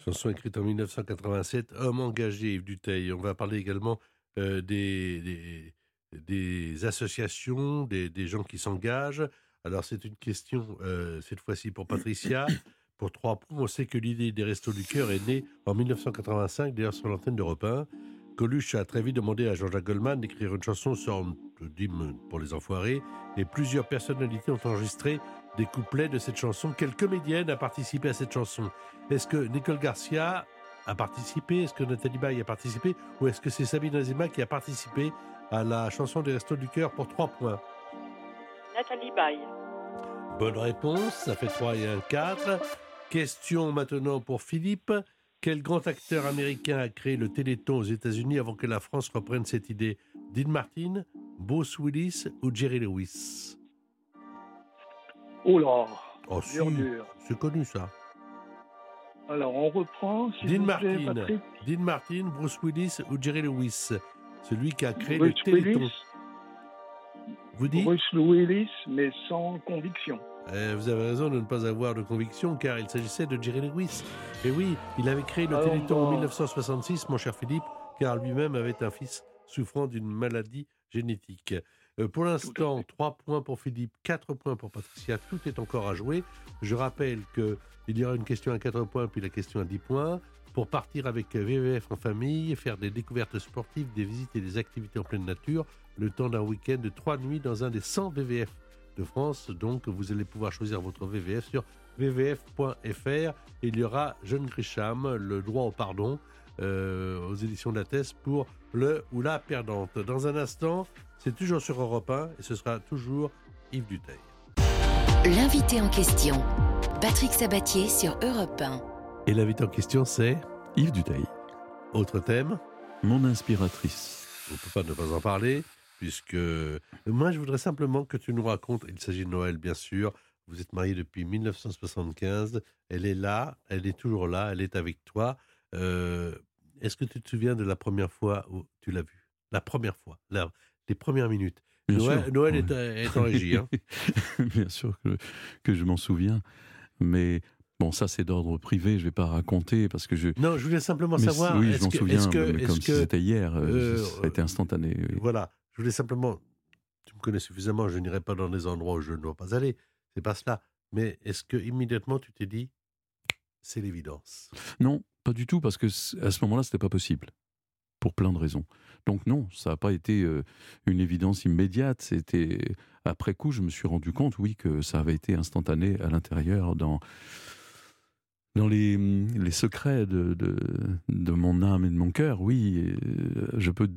Chanson écrite en 1987, Homme engagé, Yves Duteil. On va parler également euh, des associations, des, gens qui s'engagent. Alors c'est une question, euh, cette fois-ci pour Patricia. <coughs> Pour trois points, on sait que l'idée des Restos du Cœur est née en 1985, d'ailleurs sur l'antenne d'Europe 1. Coluche a très vite demandé à Jean-Jacques Goldman d'écrire une chanson sur d'hymne pour les enfoirés, et plusieurs personnalités ont enregistré des couplets de cette chanson. Quelle comédienne a participé à cette chanson Est-ce que Nicole Garcia a participé? Est-ce que Nathalie Baye a participé? Ou est-ce que c'est Sabine Azema qui a participé à la chanson des Restos du Cœur pour 3 points Nathalie Baye. Bonne réponse, ça fait 3 et 1, 4. Question maintenant pour Philippe. Quel grand acteur américain a créé le Téléthon aux États-Unis avant que la France reprenne cette idée? Dean Martin, Bruce Willis ou Jerry Lewis? Oh là oh, C'est connu ça. Alors on reprend. Dean Martin, Dean Martin, Bruce Willis ou Jerry Lewis? Celui qui a créé le Téléthon. vous dites Bruce Willis, mais sans conviction. Eh, vous avez raison de ne pas avoir de conviction, car il s'agissait de Jerry Lewis. Et oui, il avait créé le Téléthon en 1966, mon cher Philippe, car lui-même avait un fils souffrant d'une maladie génétique. Euh, pour l'instant, 3 points pour Philippe, 4 points pour Patricia. Tout est encore à jouer. Je rappelle qu'il y aura une question à 4 points, puis la question à 10 points pour partir avec VVF en famille, faire des découvertes sportives, des visites et des activités en pleine nature, le temps d'un week-end de trois nuits dans un des 100 VVF de France. Donc, vous allez pouvoir choisir votre VVF sur vvf.fr. Il y aura Jeune Grisham, le droit au pardon, euh, aux éditions de la thèse pour le ou la perdante. Dans un instant, c'est toujours sur Europe 1 et ce sera toujours Yves Duteil. L'invité en question, Patrick Sabatier sur Europe 1. Et l'invité en question, c'est Yves Duteil. Autre thème Mon inspiratrice. On ne peut pas ne pas en parler, puisque moi, je voudrais simplement que tu nous racontes. Il s'agit de Noël, bien sûr. Vous êtes marié depuis 1975. Elle est là, elle est toujours là, elle est avec toi. Euh, est-ce que tu te souviens de la première fois où tu l'as vue? La première fois, les premières minutes. Noël, est, en régie. Hein. <laughs> bien sûr que, que je m'en souviens. Mais Bon, ça c'est d'ordre privé, je ne vais pas raconter parce que je. Non, je voulais simplement savoir. Oui, je m'en souviens, comme si c'était hier. Euh, euh, ça a été instantané. Voilà, je voulais simplement. Tu me connais suffisamment, je n'irai pas dans des endroits où je ne dois pas aller. C'est pas cela. Mais est-ce que immédiatement tu t'es dit, c'est l'évidence? Non, pas du tout, parce que à ce moment-là, c'était pas possible, pour plein de raisons. Donc non, ça n'a pas été euh, une évidence immédiate. C'était après coup, je me suis rendu compte, oui, que ça avait été instantané à l'intérieur dans dans les, les secrets de, de, de, mon âme et de mon cœur, oui, euh, je peux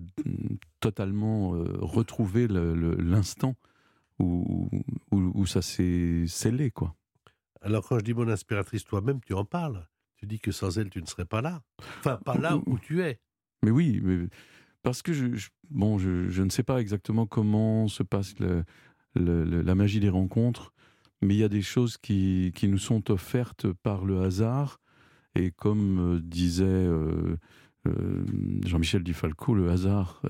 totalement euh, retrouver l'instant où, où, où, ça s'est scellé, quoi. Alors quand je dis mon inspiratrice, toi-même, tu en parles. Tu dis que sans elle, tu ne serais pas là. Enfin, pas là où tu es. Mais oui, mais parce que je, bon, je, je, ne sais pas exactement comment se passe le, la magie des rencontres mais il y a des choses qui, qui nous sont offertes par le hasard. Et comme euh, disait euh, euh, Jean-Michel Dufalco, le hasard,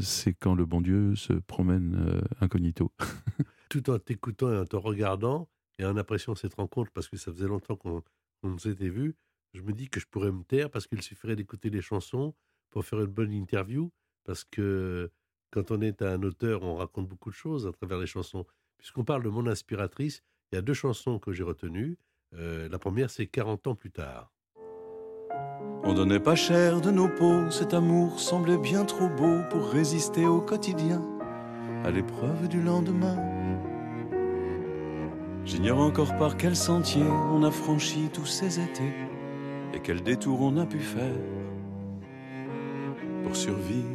c'est quand le bon Dieu se promène incognito. <laughs> Tout en t'écoutant et en te regardant, et en appréciant cette rencontre, parce que ça faisait longtemps qu'on s'était vu, je me dis que je pourrais me taire parce qu'il suffirait d'écouter les chansons pour faire une bonne interview, parce que quand on est un auteur, on raconte beaucoup de choses à travers les chansons. Puisqu'on parle de mon inspiratrice, il y a deux chansons que j'ai retenues. Euh, la première, c'est 40 ans plus tard. On donnait pas cher de nos peaux, cet amour semblait bien trop beau pour résister au quotidien, à l'épreuve du lendemain. J'ignore encore par quel sentier on a franchi tous ces étés et quel détour on a pu faire pour survivre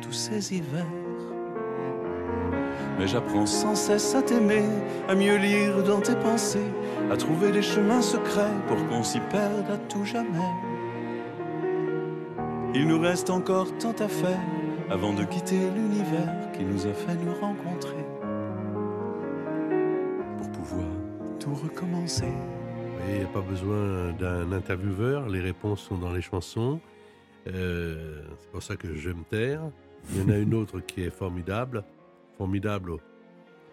tous ces hivers. Mais j'apprends sans cesse à t'aimer, à mieux lire dans tes pensées, à trouver des chemins secrets pour qu'on s'y perde à tout jamais. Il nous reste encore tant à faire avant de quitter l'univers qui nous a fait nous rencontrer pour pouvoir tout recommencer. Il n'y a pas besoin d'un intervieweur, les réponses sont dans les chansons. Euh, c'est pour ça que je me taire. Il y en a une autre qui est formidable, formidable au,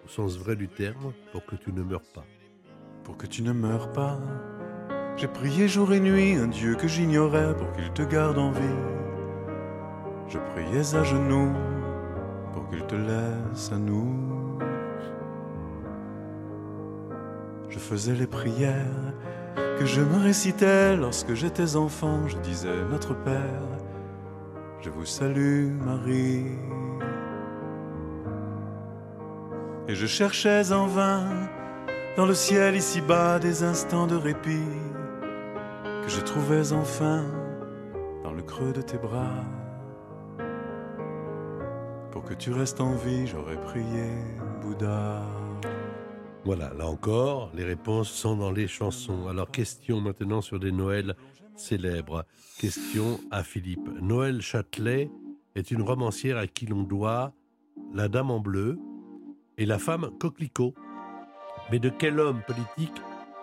sens vrai du terme, pour que tu ne meurs pas. Pour que tu ne meurs pas, j'ai prié jour et nuit un Dieu que j'ignorais pour qu'il te garde en vie. Je priais à genoux pour qu'il te laisse à nous. Je faisais les prières que je me récitais lorsque j'étais enfant. Je disais Notre Père, je vous salue Marie. Et je cherchais en vain dans le ciel ici-bas des instants de répit que je trouvais enfin dans le creux de tes bras. Pour que tu restes en vie, j'aurais prié Bouddha. Voilà, là encore, les réponses sont dans les chansons. Alors, question maintenant sur des Noëls célèbres. Question à Philippe. Noël Châtelet est une romancière à qui l'on doit La Dame en bleu et La femme coquelicot. Mais de quel homme politique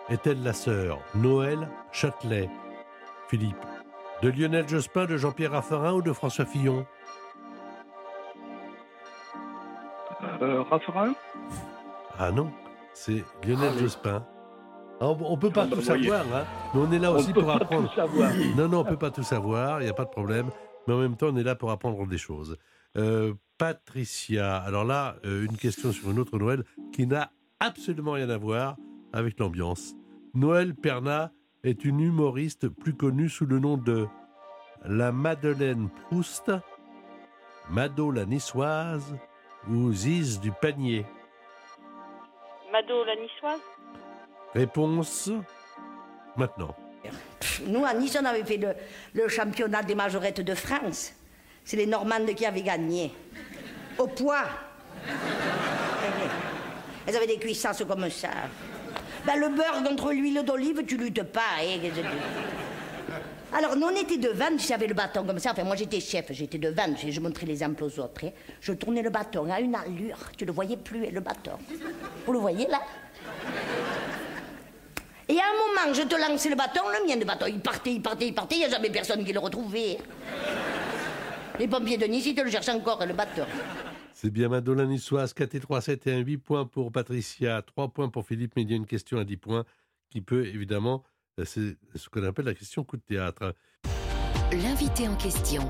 est-elle la sœur Noël Châtelet. Philippe? De Lionel Jospin, de Jean-Pierre Raffarin ou de François Fillon? Euh, Raffarin? Ah non, c'est Lionel Ah. Jospin. Ah, On ne peut pas Ah bah, tout savoir, hein, mais on est là On aussi ne peut pour apprendre. Non, non, on peut pas tout savoir, il n'y a pas de problème. Mais en même temps, on est là pour apprendre des choses. Euh, Patricia, alors là, euh, une question sur une autre Noël qui n'a absolument rien à voir avec l'ambiance. Noël Perna est une humoriste plus connue sous le nom de la Madeleine Proust, Mado la Niçoise ou Ziz du Panier. Mado la niçoise? Réponse maintenant. Nous, à Nice, on avait fait le, le championnat des majorettes de France. C'est les Normandes qui avaient gagné. Au poids. Elles avaient des cuissances comme ça. Ben, le beurre contre l'huile d'olive, tu luttes pas. hein, Alors, nous, on était devant, tu savais, le bâton comme ça. Enfin, moi, j'étais chef, j'étais devant, je, je montrais les emplois aux autres. hein. Je tournais le bâton à une allure, tu le voyais plus, hein, le bâton. Vous le voyez, là? Et à un moment, je te lançais le bâton, le mien de bâton, il partait, il partait, il partait, il n'y a jamais personne qui le retrouvait. Les pompiers de Nice, ils te le cherchent encore, le bâton. C'est bien Madeleine Niçoise, 4 et 3, 7 et 1, 8 points pour Patricia, 3 points pour Philippe, mais il y a une question à 10 points qui peut évidemment, euh, c'est ce qu'on appelle la question coup de théâtre. L'invité en question.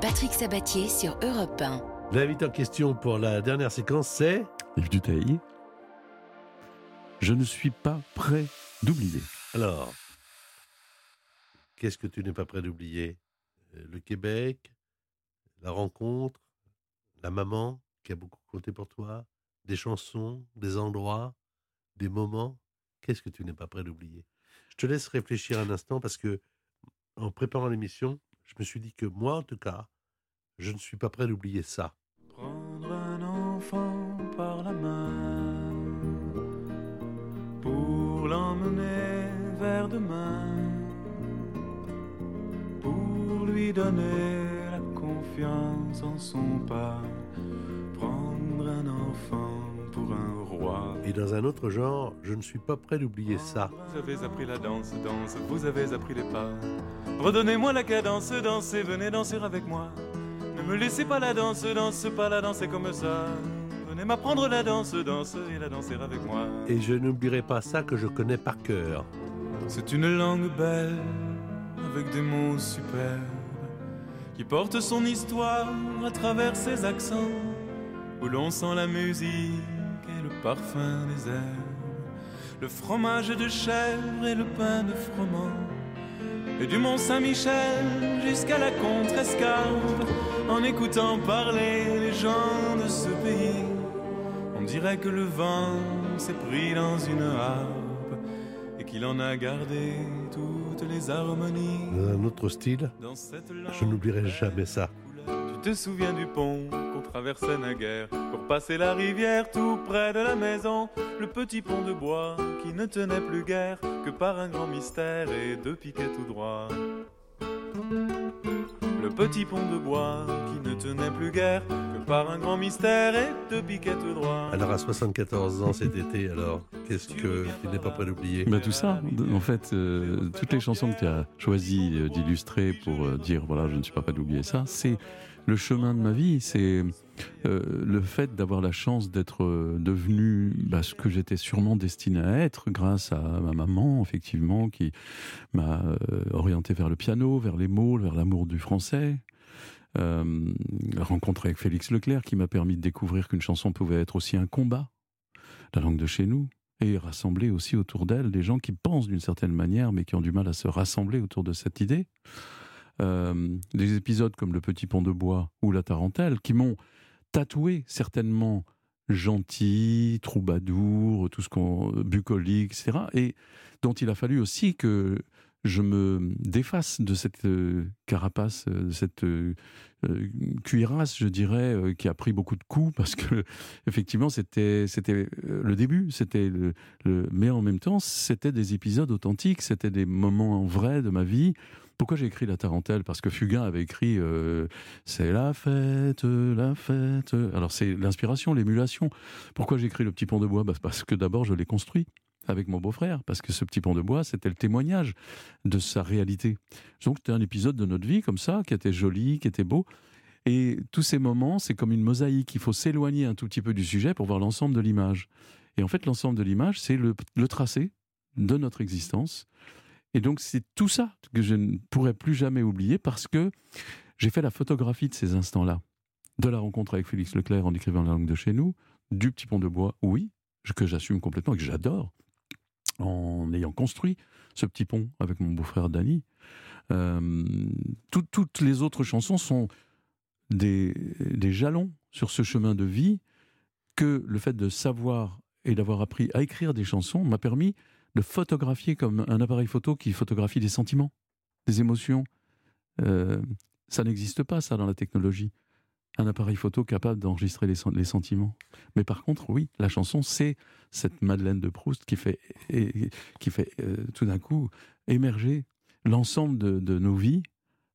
Patrick Sabatier sur Europe 1. L'invité en question pour la dernière séquence, c'est Yves Duteil. Je ne suis pas prêt d'oublier. alors, qu'est-ce que tu n'es pas prêt d'oublier? Euh, Le Québec, la rencontre, la maman qui a beaucoup compté pour toi, des chansons, des endroits, des moments. Qu'est-ce que tu n'es pas prêt d'oublier? Je te laisse réfléchir un instant parce que en préparant l'émission, je me suis dit que moi, en tout cas, je ne suis pas prêt d'oublier ça. Prendre un enfant par la main pour l'emmener vers demain, pour lui donner confiance en son pas. Prendre un enfant pour un roi. Et dans un autre genre, je ne suis pas prêt d'oublier ça. Vous avez appris la danse, danse, vous avez appris les pas. Redonnez-moi la cadence, dansez, venez danser avec moi. Ne me laissez pas la danse, danse pas la danser comme ça. Venez m'apprendre la danse, danse et la danser avec moi. Et je n'oublierai pas ça que je connais par cœur. C'est une langue belle, avec des mots superbes. Qui porte son histoire à travers ses accents, où l'on sent la musique et le parfum des airs, le fromage de chèvre et le pain de froment. Et du Mont Saint-Michel jusqu'à la Contrescarpe, en écoutant parler les gens de ce pays, on dirait que le vent s'est pris dans une harpe et qu'il en a gardé toutes les harmonies. Dans un autre style, Dans cette je n'oublierai jamais ça. tu te souviens du pont qu'on traversait naguère pour passer la rivière tout près de la maison, le petit pont de bois qui ne tenait plus guère que par un grand mystère et deux piquets tout droit. Le petit pont de bois qui ne tenait plus guère que par un grand mystère et deux piquets tout droit. Alors à 74 ans cet été, alors qu'est-ce que tu n'es pas prêt d'oublier? Bah, tout ça, en fait, euh, toutes les chansons que tu as choisi euh, d'illustrer pour euh, dire voilà, je ne suis pas prêt d'oublier ça, c'est le chemin de ma vie, c'est euh, le fait d'avoir la chance d'être euh, devenu bah, ce que j'étais sûrement destiné à être grâce à ma maman, effectivement, qui m'a euh, orienté vers le piano, vers les mots, vers l'amour du français. Euh, la avec Félix Leclerc qui m'a permis de découvrir qu'une chanson pouvait être aussi un combat, la langue de chez nous, et rassembler aussi autour d'elle des gens qui pensent d'une certaine manière, mais qui ont du mal à se rassembler autour de cette idée. Des épisodes comme Le Petit Pont de Bois ou La Tarentelle, qui m'ont tatoué certainement gentil, troubadour, tout ce qu'on bucolique, etc. Et dont il a fallu aussi que je me défasse de cette euh, carapace, euh, de cette euh, cuirasse, je dirais, qui a pris beaucoup de coups parce que <laughs> effectivement c'était c'était le début, c'était le, le- mais en même temps c'était des épisodes authentiques, c'était des moments vrais de ma vie. Pourquoi j'ai écrit La Tarentelle? Parce que Fugain avait écrit euh, C'est la fête, la fête. Alors c'est l'inspiration, l'émulation. Pourquoi j'ai écrit Le Petit Pont de Bois? Bah, Parce que d'abord je l'ai construit avec mon beau-frère, parce que ce petit pont de bois, c'était le témoignage de sa réalité. Donc c'était un épisode de notre vie comme ça, qui était joli, qui était beau. Et tous ces moments, c'est comme une mosaïque. Il faut s'éloigner un tout petit peu du sujet pour voir l'ensemble de l'image. Et en fait, l'ensemble de l'image, c'est le, le tracé de notre existence. Et donc, c'est tout ça que je ne pourrais plus jamais oublier parce que j'ai fait la photographie de ces instants-là. De la rencontre avec Félix Leclerc en écrivant la langue de chez nous, du petit pont de bois, oui, que j'assume complètement et que j'adore, en ayant construit ce petit pont avec mon beau-frère Danny. Euh, tout- toutes les autres chansons sont des jalons sur ce chemin de vie que le fait de savoir et d'avoir appris à écrire des chansons m'a permis de photographier comme un appareil photo qui photographie des sentiments, des émotions. Euh, ça n'existe pas, ça, dans la technologie. Un appareil photo capable d'enregistrer les, sen- les sentiments. Mais par contre, oui, la chanson, c'est cette Madeleine de Proust qui fait, euh, tout d'un coup émerger l'ensemble de, nos vies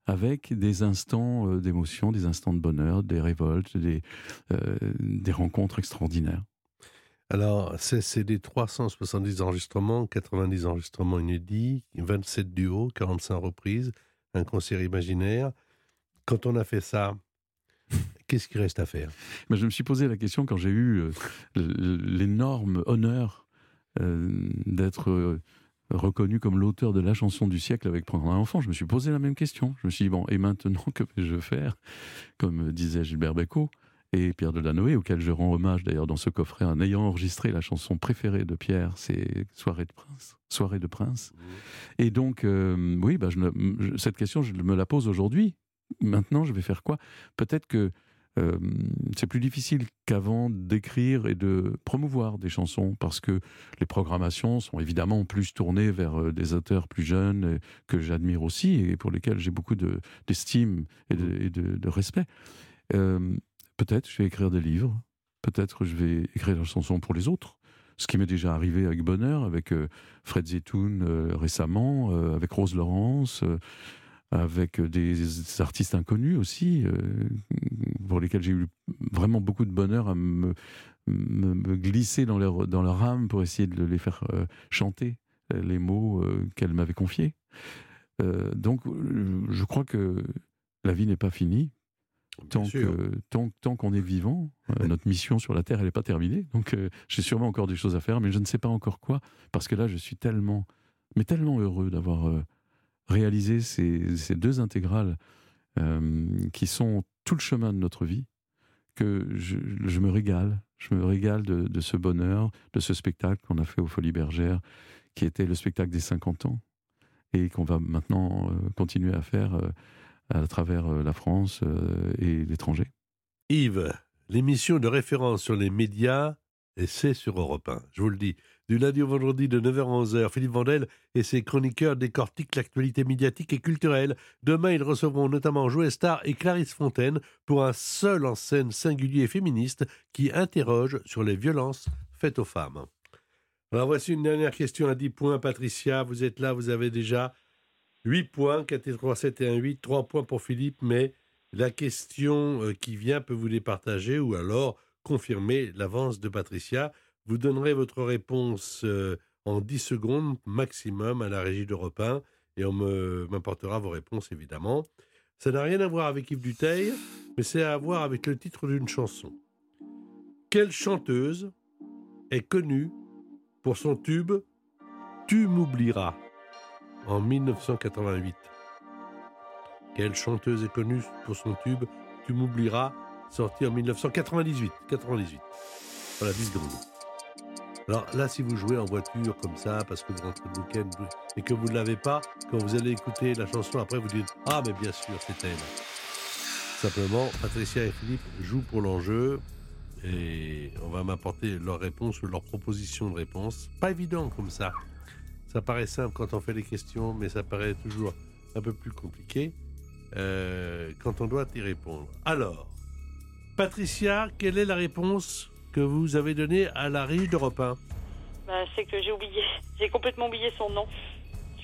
avec des instants euh, d'émotion, des instants de bonheur, des révoltes, des rencontres extraordinaires. Alors, c'est des 370 enregistrements, 90 enregistrements inédits, 27 duos, 45 reprises, un concert imaginaire. Quand on a fait ça, qu'est-ce qui reste à faire? Mais je me suis posé la question quand j'ai eu euh, l'énorme honneur euh, d'être euh, reconnu comme l'auteur de la chanson du siècle avec Prendre un enfant. Je me suis posé la même question. Je me suis dit, bon, et maintenant, <laughs> que vais-je faire? Comme disait Gilbert Bécaud et Pierre Delanoë, auquel je rends hommage d'ailleurs dans ce coffret, en ayant enregistré la chanson préférée de Pierre, c'est Soirée de Prince. Soirée de Prince. Et donc, euh, oui, bah, je me- je- cette question, je me la pose aujourd'hui. Maintenant, je vais faire quoi? Peut-être que euh, c'est plus difficile qu'avant d'écrire et de promouvoir des chansons parce que les programmations sont évidemment plus tournées vers euh, des auteurs plus jeunes que j'admire aussi et pour lesquels j'ai beaucoup de- d'estime et, de, et de- de respect. Euh, peut-être je vais écrire des livres, peut-être je vais écrire des chansons pour les autres. Ce qui m'est déjà arrivé avec Bonheur, avec euh, Fred Zetoun euh, récemment, euh, avec Rose Laurence, avec des artistes inconnus aussi, pour lesquels j'ai eu vraiment beaucoup de bonheur à me, me- glisser dans leur, dans leur âme pour essayer de les faire chanter les mots euh, qu'elle m'avait confiés. Donc, je crois que la vie n'est pas finie. Tant Bien que- tant, tant qu'on est vivant, euh, <laughs> notre mission sur la Terre, elle n'est pas terminée. Donc, euh, j'ai sûrement encore des choses à faire, mais je ne sais pas encore quoi. Parce que là, je suis tellement, mais tellement heureux d'avoir euh, réalisé ces, ces deux intégrales qui sont tout le chemin de notre vie, que je, me régale. Je me régale de, ce bonheur, de ce spectacle qu'on a fait aux Folies Bergères, qui était le spectacle des 50 ans, et qu'on va maintenant continuer à faire à travers la France et l'étranger. Yves, l'émission de référence sur les médias, et c'est sur Europe 1, je vous le dis. Du lundi au vendredi de 9h à 11h, Philippe Vandel et ses chroniqueurs décortiquent l'actualité médiatique et culturelle. Demain, ils recevront notamment Joël Star et Clarisse Fontaine pour un seul en scène singulier féministe qui interroge sur les violences faites aux femmes. Alors voici une dernière question à 10 points. Patricia, vous êtes là, vous avez déjà 8 points, 4 et 3, 7 et 1, 8, 3 points pour Philippe, mais la question euh, qui vient peut vous départager ou alors confirmer l'avance de Patricia. Vous donnerez votre réponse euh, en 10 secondes maximum à la régie d'Europe 1 et on m'apportera vos réponses évidemment. Ça n'a rien à voir avec Yves Duteil, mais c'est à voir avec le titre d'une chanson. Quelle chanteuse est connue pour son tube Tu m'oublieras en 1988 quelle chanteuse est connue pour son tube Tu m'oublieras, sorti en 1998. 98. Voilà, 10 secondes. Alors là, si vous jouez en voiture comme ça, parce que vous rentrez le week-end et que vous ne l'avez pas, quand vous allez écouter la chanson, après vous dites Ah, mais bien sûr, c'est elle. Simplement, Patricia et Philippe jouent pour l'enjeu et on va m'apporter leur réponse ou leur proposition de réponse. Pas évident comme ça. Ça paraît simple quand on fait les questions, mais ça paraît toujours un peu plus compliqué. Euh, quand on doit y répondre. Alors, Patricia, quelle est la réponse que vous avez donnée à la riche d'Europe 1 bah, C'est que j'ai oublié, <laughs> j'ai complètement oublié son nom.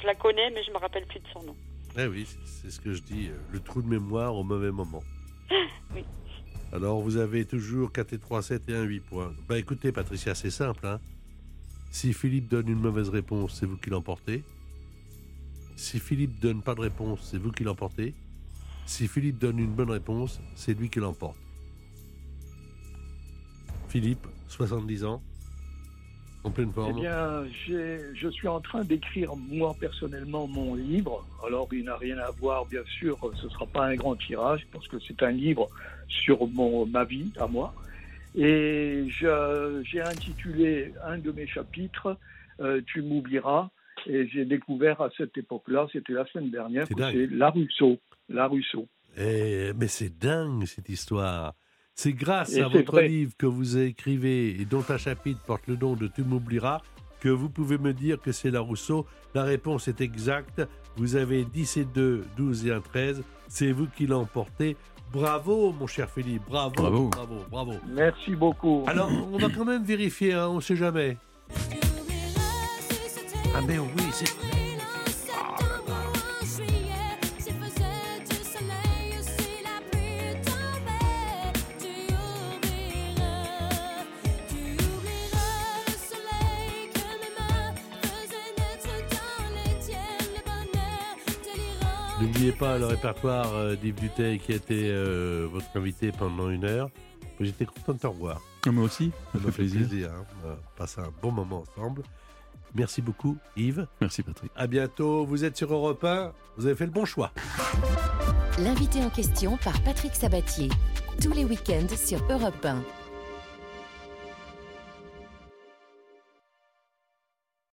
Je la connais, mais je me rappelle plus de son nom. Eh oui, c'est ce que je dis, euh, le trou de mémoire au mauvais moment. <laughs> oui. Alors, vous avez toujours 4 et 3, 7 et 1, 8 points. Bah écoutez, Patricia, c'est simple. Hein si Philippe donne une mauvaise réponse, c'est vous qui l'emportez. Si Philippe donne pas de réponse, c'est vous qui l'emportez. Si Philippe donne une bonne réponse, c'est lui qui l'emporte. Philippe, 70 ans, en pleine forme. Eh bien, je suis en train d'écrire moi personnellement mon livre. Alors, il n'a rien à voir, bien sûr, ce ne sera pas un grand tirage parce que c'est un livre sur mon, ma vie à moi. Et j'ai intitulé un de mes chapitres euh, Tu m'oublieras. Et j'ai découvert à cette époque-là, c'était la semaine dernière, que c'est La Rousseau la Rousseau. Eh, mais c'est dingue cette histoire. C'est grâce à votre livre que vous écrivez et dont un chapitre porte le nom de Tu m'oublieras que vous pouvez me dire que c'est la Rousseau. La réponse est exacte. Vous avez 10 et 2, 12 et 1, 13. C'est vous qui l'emportez. Bravo, mon cher Philippe. Bravo, bravo, bravo, bravo. Merci beaucoup. Alors, on va quand même vérifier, hein, on ne sait jamais. Ah, mais oui, c'est. N'oubliez pas le répertoire euh, d'Yves Duteil qui a été euh, votre invité pendant une heure. J'étais content de te revoir. Ah, moi aussi, ça, fait plaisir. Hein. On a passé un bon moment ensemble. Merci beaucoup Yves. Merci Patrick. À bientôt. Vous êtes sur Europe 1. Vous avez fait le bon choix. L'invité en question par Patrick Sabatier. Tous les week-ends sur Europe 1.